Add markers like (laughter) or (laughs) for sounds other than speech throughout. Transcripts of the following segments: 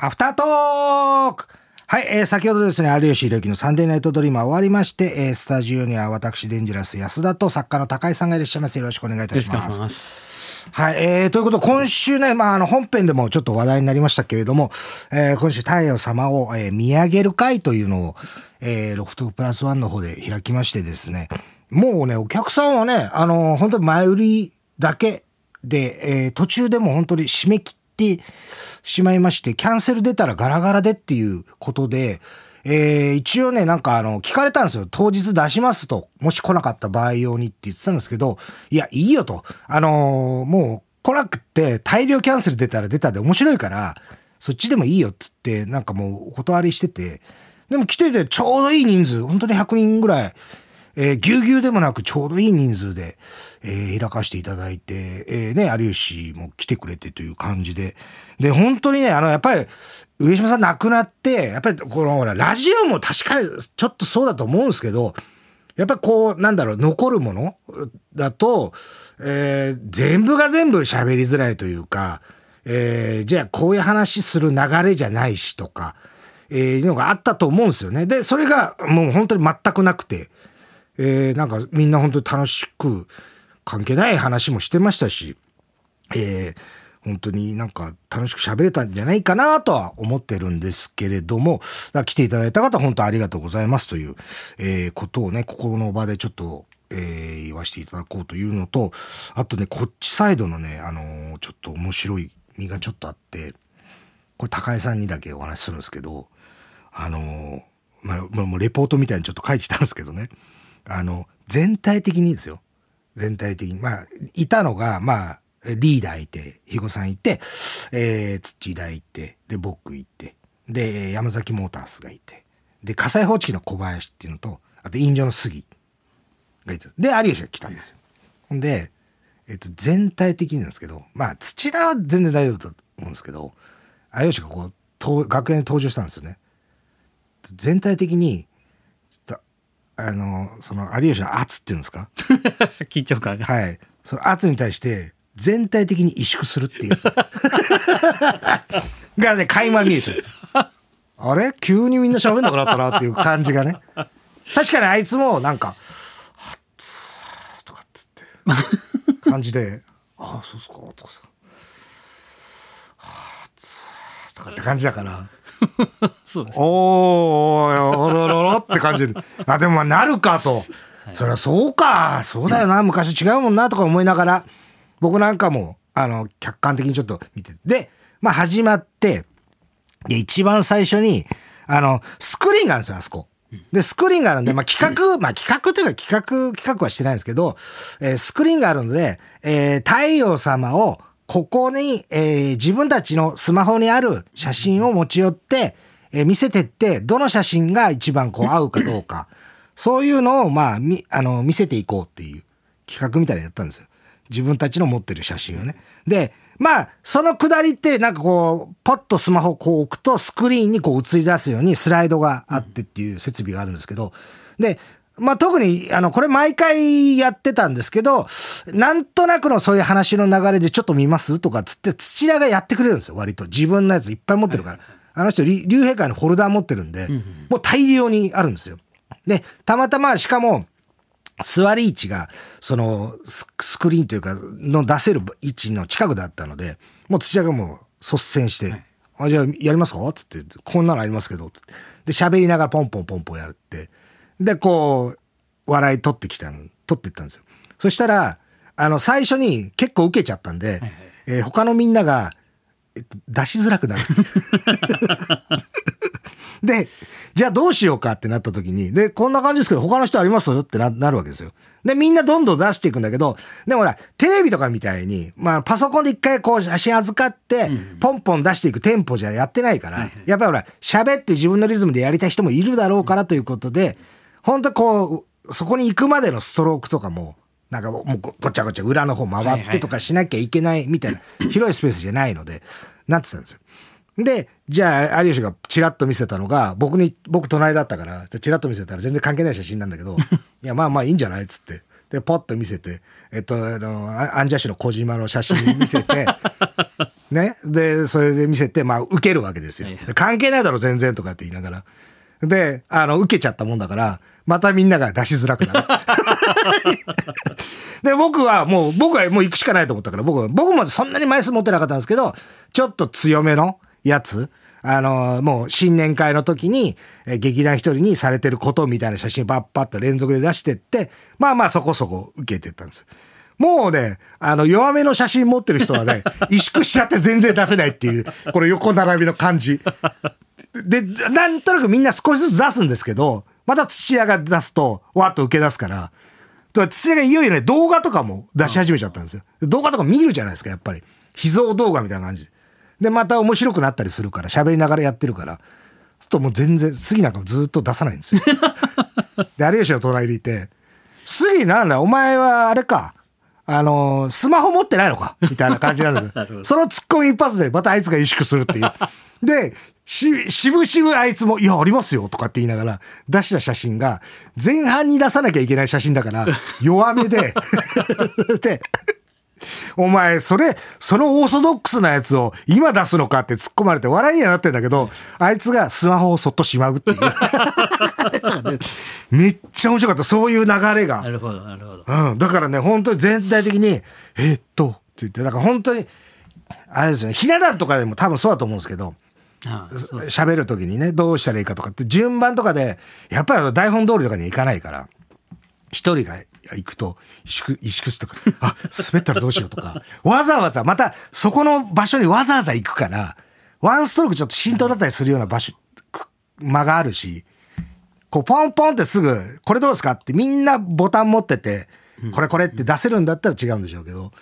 アフタートークはい、えー、先ほどですね、有吉弘樹のサンデーナイトドリーマー終わりまして、えー、スタジオには私、デンジャラス安田と作家の高井さんがいらっしゃいます。よろしくお願いいたします。ますはい、えー、ということで、今週ね、まあ、あの、本編でもちょっと話題になりましたけれども、えー、今週、太陽様を、えー、見上げる会というのを、えー、ロフトプラスワンの方で開きましてですね、もうね、お客さんはね、あの、本当に前売りだけで、えー、途中でも本当に締め切ってしまいまして、キャンセル出たらガラガラでっていうことで、えー、一応ね、なんかあの、聞かれたんですよ。当日出しますと。もし来なかった場合用にって言ってたんですけど、いや、いいよと。あのー、もう来なくて大量キャンセル出たら出たで面白いから、そっちでもいいよっつって、なんかもうお断りしてて、でも来ててちょうどいい人数、本当に100人ぐらい、えー、ぎゅうぎゅうでもなくちょうどいい人数で、えー、開かしていただいて、えー、ね、有吉も来てくれてという感じで。で、本当にね、あの、やっぱり、上島さん亡くなって、やっぱりこの、ほら、ラジオも確かにちょっとそうだと思うんですけど、やっぱこう、なんだろう、残るものだと、えー、全部が全部喋りづらいというか、えー、じゃあこういう話する流れじゃないしとか、えー、いうのがあったと思うんですよね。で、それがもう本当に全くなくて、えー、なんかみんな本当に楽しく、関係ない話もしてましたし、えー、本当になんか楽しく喋れたんじゃないかなとは思ってるんですけれども、来ていただいた方本当ありがとうございますという、えー、ことをね、心の場でちょっと、えー、言わせていただこうというのと、あとね、こっちサイドのね、あのー、ちょっと面白い身がちょっとあって、これ高江さんにだけお話しするんですけど、あのー、まあ、もうレポートみたいにちょっと書いてきたんですけどね、あの、全体的にですよ。全体的に。まあ、いたのが、まあ、リーダーいて、肥後さんいて、えー、土田いて、で、僕いて、で、山崎モータースがいて、で、火災報知器の小林っていうのと、あと、飲料の杉がいて、で、有吉が来たんですよ。ほんで、えっと、全体的になんですけど、まあ、土田は全然大丈夫だと思うんですけど、有吉がこう、学園に登場したんですよね。全体的に、あの、その、有吉の圧っていうんですか？(laughs) 緊張感が。はい。その圧に対して、全体的に萎縮するっていう (laughs) がね、垣間見えてるんですよ。あれ？急にみんな喋んなくなったなっていう感じがね。確かにあいつもなんか、はっつーとかっつって感じで、ああ、そうっすか、とかさ。はっつーとかって感じだから。(laughs) そうです。おー、おろろろって感じで。あ、でもまあなるかと。そりゃそうか。そうだよな。昔違うもんなとか思いながら、僕なんかも、あの、客観的にちょっと見てて。で、まあ始まって、で、一番最初に、あの、スクリーンがあるんですよ、あそこ。で、スクリーンがあるんで、まあ、企画、まあ、企画というか企画、企画はしてないんですけど、えー、スクリーンがあるので、えー、太陽様をここに、えー、自分たちのスマホにある写真を持ち寄って、えー、見せてって、どの写真が一番こう合うかどうか、(laughs) そういうのを、まあ、み、あの、見せていこうっていう企画みたいなのやったんですよ。自分たちの持ってる写真をね。で、まあ、そのくだりって、なんかこう、ポッとスマホこう置くと、スクリーンにこう映り出すようにスライドがあってっていう設備があるんですけど、で、まあ、特に、あの、これ毎回やってたんですけど、なんとなくのそういう話の流れでちょっと見ますとかつって、土屋がやってくれるんですよ、割と。自分のやついっぱい持ってるから。あの人、竜兵会のフォルダー持ってるんで、もう大量にあるんですよ。で、たまたま、しかも、座り位置が、その、スクリーンというか、の出せる位置の近くだったので、もう土屋がもう率先して、あ、じゃあやりますか？つって、こんなのありますけど、つって。で、喋りながらポンポンポンポンやるって。で、こう、笑い取ってきたの、取っていったんですよ。そしたら、あの、最初に結構受けちゃったんで、はいはい、えー、他のみんなが、えっと、出しづらくなる。(laughs) で、じゃあどうしようかってなった時に、で、こんな感じですけど、他の人あります？ってななるわけですよ。で、みんなどんどん出していくんだけど、でもほら、テレビとかみたいに、まあ、パソコンで一回こう写真預かって、ポンポン出していくテンポじゃやってないから、やっぱりほら、喋って自分のリズムでやりたい人もいるだろうからということで、本当こう、そこに行くまでのストロークとかも、なんかもうごちゃごちゃ裏の方回ってとかしなきゃいけないみたいな、(laughs) 広いスペースじゃないので、なってたんですよ。で、じゃあ、有吉がチラッと見せたのが、僕に、僕隣だったから、チラッと見せたら全然関係ない写真なんだけど、(laughs) いや、まあまあいいんじゃないっつって。で、ポッと見せて、えっと、あの、アンジャッシュの小島の写真見せて、(laughs) ね。で、それで見せて、まあ、受けるわけですよ。関係ないだろ、全然とかって言いながら。で、あの、受けちゃったもんだから、またみんなが出しづらくなる。(laughs) で、僕はもう、僕はもう行くしかないと思ったから、僕は、僕もそんなに枚数持ってなかったんですけど、ちょっと強めのやつ、あの、もう新年会の時に、え劇団一人にされてることみたいな写真パッパッと連続で出してって、まあまあそこそこ受けてったんです。もうね、あの、弱めの写真持ってる人はね、(laughs) 萎縮しちゃって全然出せないっていう、この横並びの感じ。で、なんとなくみんな少しずつ出すんですけど、また土屋が出すと、わっと受け出すから、土屋がいよいよね、動画とかも出し始めちゃったんですよ。動画とか見るじゃないですか、やっぱり。秘蔵動画みたいな感じで。で、また面白くなったりするから、喋りながらやってるから、ちょっともう全然、杉なんかもずっと出さないんですよ。(laughs) で、有吉の隣にいて、杉なんだ、お前はあれか、あのー、スマホ持ってないのか？みたいな感じなんだけ (laughs) ど、そのツッコミ一発でまたあいつが萎縮するっていう。で、し、しぶしぶあいつも、いや、ありますよとかって言いながら出した写真が、前半に出さなきゃいけない写真だから、(laughs) 弱めで (laughs) で、お前、それ、そのオーソドックスなやつを今出すのかって突っ込まれて笑いにはなってんだけど、あいつがスマホをそっとしまうっていう。(laughs) めっちゃ面白かった。そういう流れが。なるほど、なるほど。うん。だからね、本当に全体的に、えー、っと、って言って、だから本当に、あれですよね、ひな壇とかでも多分そうだと思うんですけど、喋る時にね、どうしたらいいかとかって順番とかで、やっぱり台本通りとかにはいかないから、一人が行くと、萎縮、萎縮すとか、(laughs) あ、滑ったらどうしようとか、わざわざ、また、そこの場所にわざわざ行くから、ワンストロークちょっと浸透だったりするような場所、間があるし、こう、ポンポンってすぐ、これどうですかってみんなボタン持ってて、これこれって出せるんだったら違うんでしょうけど、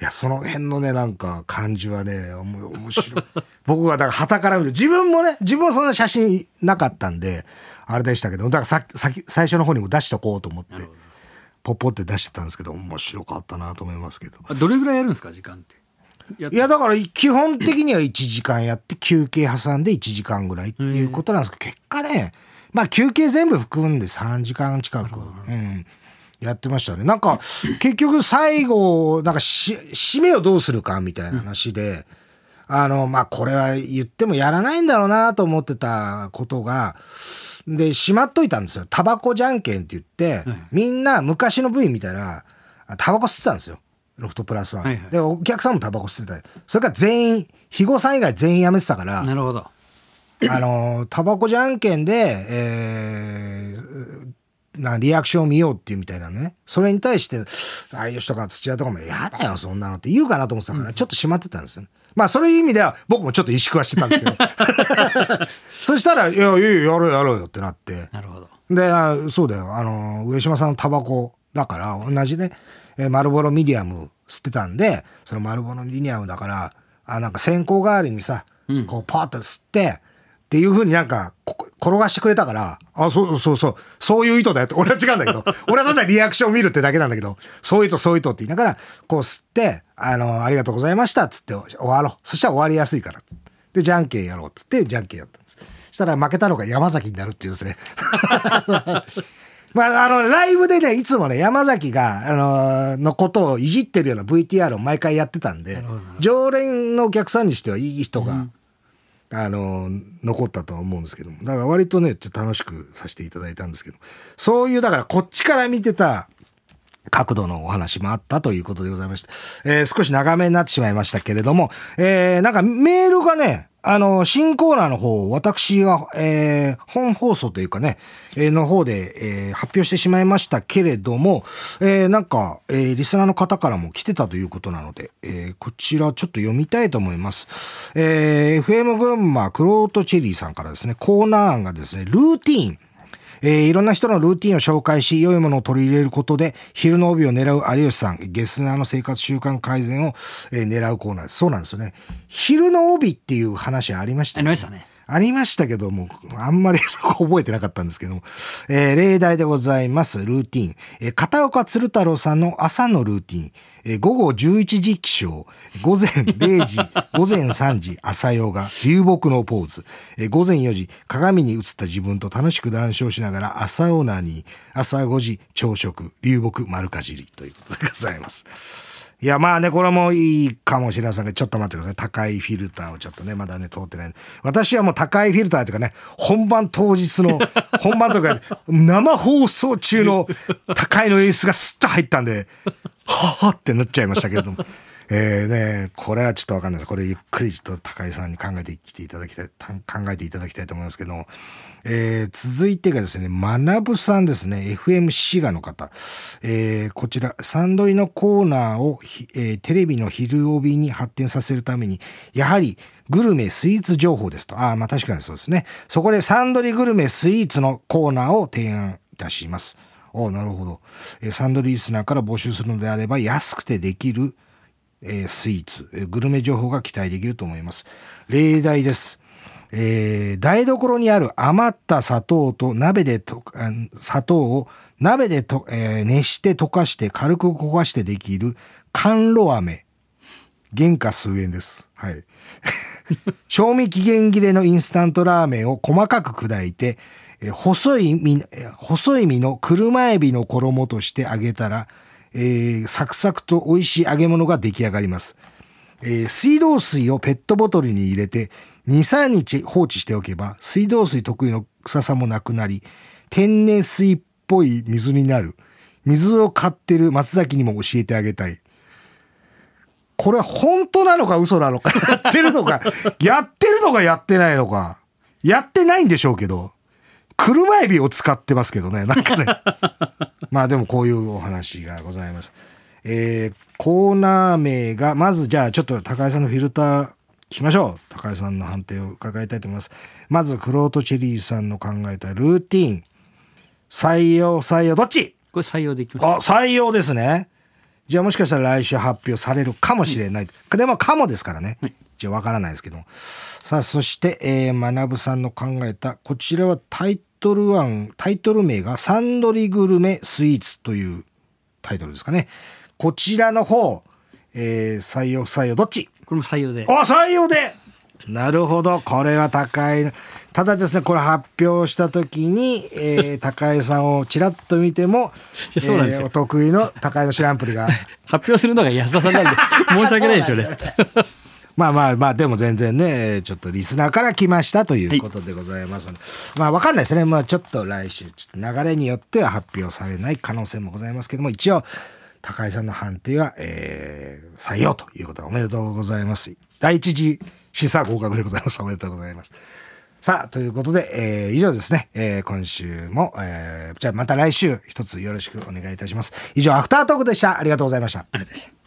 いや、その辺のね、なんか感じはね、面白い。(laughs) 僕がだから旗から見て、自分もね、自分はそんな写真なかったんで、あれでしたけど、だからささ最初の方にも出しとこうと思って。ポッポって出してたんですけど面白かったなと思いますけど。どれぐらいやるんですか時間って？いやだから基本的には1時間やって休憩挟んで1時間ぐらいっていうことなんですけど結果ねまあ休憩全部含んで3時間近く、うん、やってましたねなんか結局最後なんかし締めをどうするかみたいな話で、あのまあこれは言ってもやらないんだろうなと思ってたことがで、しまっといたんですよ。タバコじゃんけんって言って、はい、みんな昔の部員見たら、タバコ吸ってたんですよ。ロフトプラスワン。はいはい、で、お客さんもタバコ吸ってた。それから全員、肥後さん以外全員やめてたから。なるほど。あの、タバコじゃんけんで、えー、なリアクションを見ようっていうみたいなね。それに対して、有吉とか土屋とかも、やだよ、そんなのって言うかなと思ってたから、ちょっとしまってたんですよ。まあ、そういう意味では、僕もちょっと萎縮はしてたんですけど。(laughs) (laughs) そしたら、いや、いいよ、やろうやろうよってなって。なるほど。で、そうだよ、あの、上島さんのタバコだから、同じね、えマルボロミディアム吸ってたんで、そのマルボロミディアムだから、あ、なんか線香代わりにさ、うん、こう、パーッと吸って、っていうふうになんか、転がしてくれたから、あ、そうそうそう、そういう意図だよって、(laughs) 俺は違うんだけど、俺はただリアクションを見るってだけなんだけど、そういう意図、そういう意図って言いながら、こう吸って、あの、ありがとうございましたっつって終わろう。そしたら終わりやすいから。で、じゃんけんやろうっつって、じゃんけんやったんです。そしたら負けたのが山崎になるっていうですね。(laughs) まあ、あの、ライブでね、いつもね、山崎が、あの、のことをいじってるような VTR を毎回やってたんで、常連のお客さんにしてはいい人が、うんあの、残ったとは思うんですけども。だから割とね、ちょっと楽しくさせていただいたんですけど、そういう、だからこっちから見てた角度のお話もあったということでございました。えー、少し長めになってしまいましたけれども、えー、なんかメールがね、あの、新コーナーの方、私が、えー、本放送というかね、えー、の方で、えー、発表してしまいましたけれども、えー、なんか、えー、リスナーの方からも来てたということなので、えー、こちらちょっと読みたいと思います。えー、FM 群馬クロートチェリーさんからですね、コーナー案がですね、ルーティーン、えー、いろんな人のルーティンを紹介し、良いものを取り入れることで、昼の帯を狙う有吉さん、ゲスナーの生活習慣改善を、えー、狙うコーナーです。そうなんですよね。昼の帯っていう話ありましたね。ありましたね。ありましたけども、あんまり (laughs) そこ覚えてなかったんですけども、えー、例題でございます、ルーティン。えー、片岡鶴太郎さんの朝のルーティン。えー、午後11時起床、午前0時、午前3 (laughs) 時、朝ヨガ、流木のポーズ。えー、午前4時、鏡に映った自分と楽しく談笑しながら朝オナに、朝5時、朝食、流木丸かじりということでございます。いや、まあね、これもいいかもしれませんが、ちょっと待ってください。高いフィルターをちょっとね、まだね、通ってない。私はもう高いフィルターというかね、本番当日の、(laughs) 本番とか、生放送中の高いの演出がスッと入ったんで、ははってなっちゃいましたけれども。えーね、これはちょっとわかんないです。これゆっくりちょっと高井さんに考えてきていただきたい、考えていただきたいと思いますけども、えー、続いてがですね、学さんですね、FM 滋賀の方。えー、こちら、サンドリのコーナーを、えー、テレビの昼帯に発展させるために、やはり、グルメスイーツ情報ですと。ああ、まあ確かにそうですね。そこでサンドリグルメスイーツのコーナーを提案いたします。おなるほど。えー、サンドリリスナーから募集するのであれば、安くてできる、えー、スイーツ、えー、グルメ情報が期待できると思います。例題です。えー、台所にある余った砂糖と鍋でと、砂糖を鍋でと、えー、熱して溶かして軽く焦がしてできる甘露飴。原価数円です。はい。(laughs) 賞味期限切れのインスタントラーメンを細かく砕いて、えー、細い身、細い身の車エビの衣として揚げたら、えー、サクサクと美味しい揚げ物が出来上がります。えー、水道水をペットボトルに入れて2、3日放置しておけば水道水特有の臭さもなくなり天然水っぽい水になる。水を買ってる松崎にも教えてあげたい。これは本当なのか嘘なのか (laughs) やってるのかやってるのかやってないのかやってないんでしょうけど車エビを使ってますけどねなんかね (laughs) まあでもこういうお話がございます。えー、コーナー名が、まずじゃあちょっと高井さんのフィルター聞きましょう。高井さんの判定を伺いたいと思います。まず、クロートチェリーさんの考えたルーティーン。採用、採用、どっち？これ採用できます。あ、採用ですね。じゃあもしかしたら来週発表されるかもしれない。うん、でも、かもですからね。はい、一応わからないですけども。さあ、そして、えー、学さんの考えた、こちらはタイトル案、タイトル名がサンドリグルメスイーツというタイトルですかね。こちらの方、えー、採用採用どっち？これも採用で。あ、採用でなるほど。これは高い。ただですね、これ発表した時に、えー、(laughs) 高井さんをちらっと見ても、そうなんですよ、えー、お得意の高井の知らんぷりが。(laughs) 発表するのが安田さんなんで、(laughs) 申し訳ないですよね。まあまあまあ、でも全然ね、ちょっとリスナーから来ましたということでございます、はい、まあわかんないですね。まあちょっと来週、ちょっと流れによっては発表されない可能性もございますけども、一応、高井さんの判定は、えー、採用ということでおめでとうございます。第一次審査合格でございます。おめでとうございます。さあ、ということで、えー、以上ですね。えー、今週も、えー、じゃあまた来週一つよろしくお願いいたします。以上、アフタートークでした。ありがとうございました。ありがとうございました。